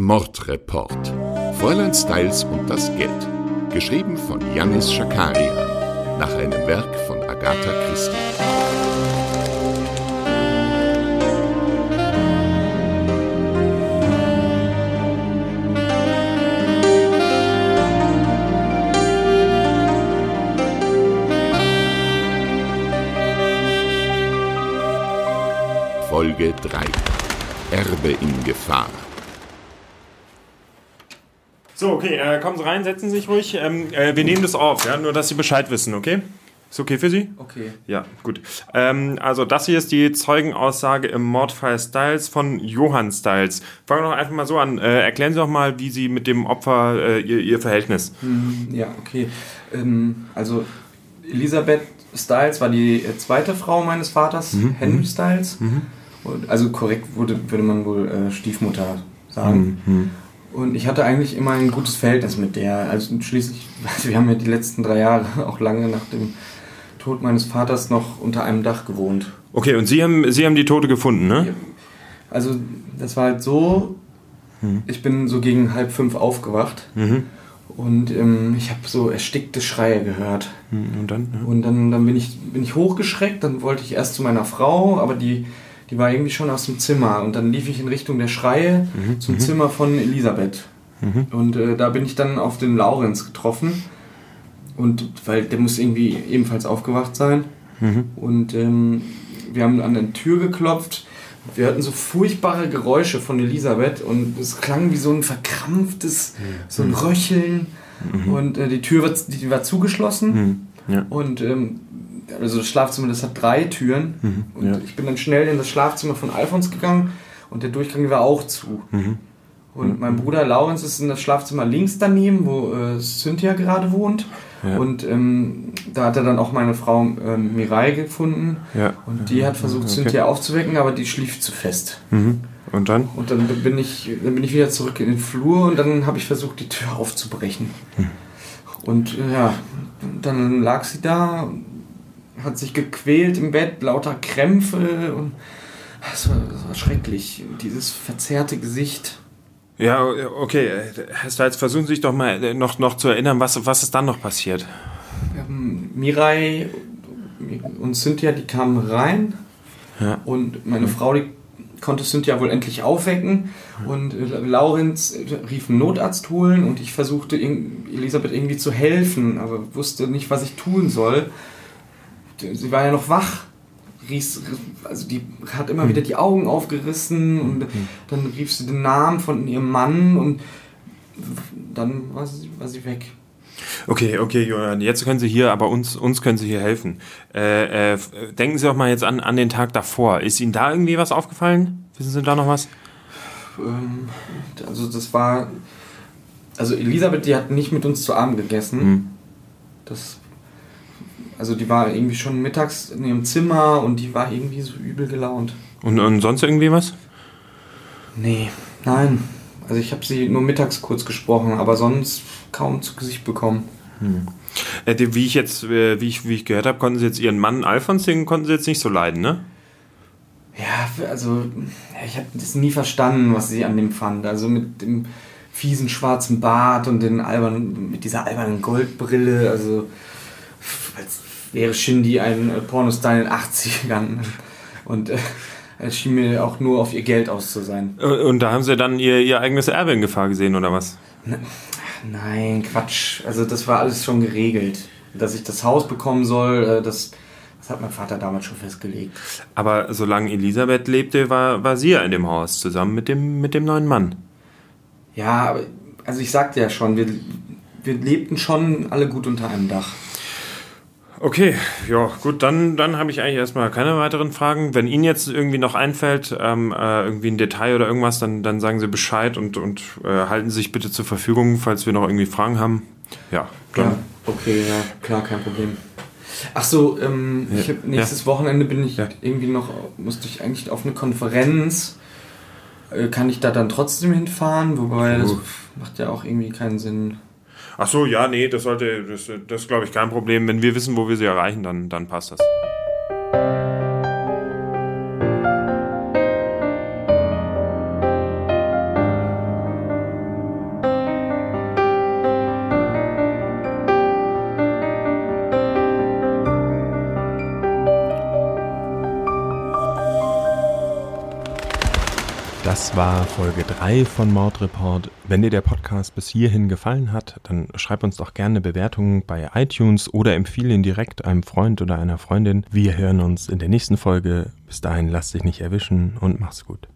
Mordreport. Fräulein Styles und das Geld. Geschrieben von Janis Schakaria. Nach einem Werk von Agatha Christie. Folge 3. Erbe in Gefahr. So, okay, äh, kommen Sie rein, setzen Sie sich ruhig. Ähm, äh, wir nehmen das auf, ja, nur dass Sie Bescheid wissen, okay? Ist okay für Sie? Okay. Ja, gut. Ähm, also das hier ist die Zeugenaussage im Mordfall Styles von Johann Styles. Fangen wir doch einfach mal so an. Äh, erklären Sie doch mal, wie Sie mit dem Opfer äh, ihr, ihr Verhältnis. Hm, ja, okay. Ähm, also Elisabeth Styles war die äh, zweite Frau meines Vaters, Mhm, Henry Styles. Und, also korrekt würde, würde man wohl äh, Stiefmutter sagen. Mhm, Und ich hatte eigentlich immer ein gutes Verhältnis mit der. Also schließlich, wir haben ja die letzten drei Jahre auch lange nach dem Tod meines Vaters noch unter einem Dach gewohnt. Okay, und Sie haben, Sie haben die Tote gefunden, ne? Ja. Also das war halt so, ich bin so gegen halb fünf aufgewacht Mhm. und ähm, ich habe so erstickte Schreie gehört. Hm, Und dann? Ja. Und dann, dann bin, ich, bin ich hochgeschreckt, dann wollte ich erst zu meiner Frau, aber die, die war irgendwie schon aus dem Zimmer. Und dann lief ich in Richtung der Schreie zum Zimmer von Elisabeth. Und äh, da bin ich dann auf den Laurenz getroffen. Und weil der muss irgendwie ebenfalls aufgewacht sein. Und ähm, wir haben an der Tür geklopft. Wir hörten so furchtbare Geräusche von Elisabeth und es klang wie so ein verkrampftes, so ein Röcheln. Und äh, die Tür war, die war zugeschlossen. Ja. Und ähm, also das Schlafzimmer, das hat drei Türen. und ja. ich bin dann schnell in das Schlafzimmer von Alfons gegangen und der Durchgang war auch zu. Und mein Bruder Laurens ist in das Schlafzimmer links daneben, wo äh, Cynthia gerade wohnt. Ja. Und ähm, da hat er dann auch meine Frau ähm, Mirai gefunden. Ja. Und die hat versucht, Okay. Cynthia aufzuwecken, aber die schlief zu fest. Mhm. Und dann? Und dann bin ich, dann bin ich wieder zurück in den Flur und dann habe ich versucht, die Tür aufzubrechen. Und äh, ja, dann lag sie da, hat sich gequält im Bett, lauter Krämpfe und das war, das war schrecklich. Dieses verzerrte Gesicht. Ja, okay. Styles, versuchen Sie sich doch mal äh, noch, noch zu erinnern, was, was ist dann noch passiert? Ähm, Mirai und Cynthia, die kamen rein Ja. und meine Frau, die konnte Cynthia wohl endlich aufwecken und äh, Laurenz äh, rief einen Notarzt holen und ich versuchte Elisabeth irgendwie zu helfen, aber wusste nicht, was ich tun soll. Sie war ja noch wach. Ries, also die hat immer wieder die Augen aufgerissen und dann rief sie den Namen von ihrem Mann und dann war sie, war sie weg. Okay, okay, Johann, jetzt können Sie hier, aber uns, uns können Sie hier helfen. Äh, äh, denken Sie doch mal jetzt an, an den Tag davor. Ist Ihnen da irgendwie was aufgefallen? Wissen Sie da noch was? Ähm, also das war. Also Elisabeth, die hat nicht mit uns zu Abend gegessen. Hm. Das. Also die war irgendwie schon mittags in ihrem Zimmer und die war irgendwie so übel gelaunt. Und, und sonst irgendwie was? Nee, nein. Also ich habe sie nur mittags kurz gesprochen, aber sonst kaum zu Gesicht bekommen. Äh, die- wie ich jetzt, äh, wie ich, wie ich gehört habe, konnten Sie jetzt Ihren Mann Alfons, den konnten Sie jetzt nicht so leiden, ne? Ja, also ich habe das nie verstanden, was sie an dem fand. Also mit dem fiesen schwarzen Bart und den albernen, mit dieser albernen Goldbrille, also als wäre Shindy ein äh, Pornostar in den 80ern. Und äh, es schien mir auch nur auf ihr Geld aus zu sein. Äh, Und da haben Sie dann Ihr, Ihr eigenes Erbe in Gefahr gesehen, oder was? Nein, Quatsch. Also das war alles schon geregelt. Dass ich das Haus bekommen soll, äh, das, das hat mein Vater damals schon festgelegt. Aber solange Elisabeth lebte, war, war sie ja in dem Haus, zusammen mit dem, mit dem neuen Mann. Ja, also ich sagte ja schon, wir, wir lebten schon alle gut unter einem Dach. Okay, ja, gut, dann, dann habe ich eigentlich erstmal keine weiteren Fragen. Wenn Ihnen jetzt irgendwie noch einfällt, ähm, äh, irgendwie ein Detail oder irgendwas, dann, dann sagen Sie Bescheid und, und äh, halten Sie sich bitte zur Verfügung, falls wir noch irgendwie Fragen haben. Ja, dann. Ja, okay, ja, klar, kein Problem. Ach so, ähm, Ja, hab, nächstes Wochenende bin ich Ja. irgendwie noch, musste ich eigentlich auf eine Konferenz. Äh, Kann ich da dann trotzdem hinfahren? Wobei das macht ja auch irgendwie keinen Sinn. Ach so, ja, nee, das sollte, das, das glaube ich, kein Problem. Wenn wir wissen, wo wir sie erreichen, dann, dann passt das. Das war Folge 3 von Mordreport. Wenn dir der Podcast bis hierhin gefallen hat, dann schreib uns doch gerne Bewertungen bei iTunes oder empfehle ihn direkt einem Freund oder einer Freundin. Wir hören uns in der nächsten Folge. Bis dahin lass dich nicht erwischen und mach's gut.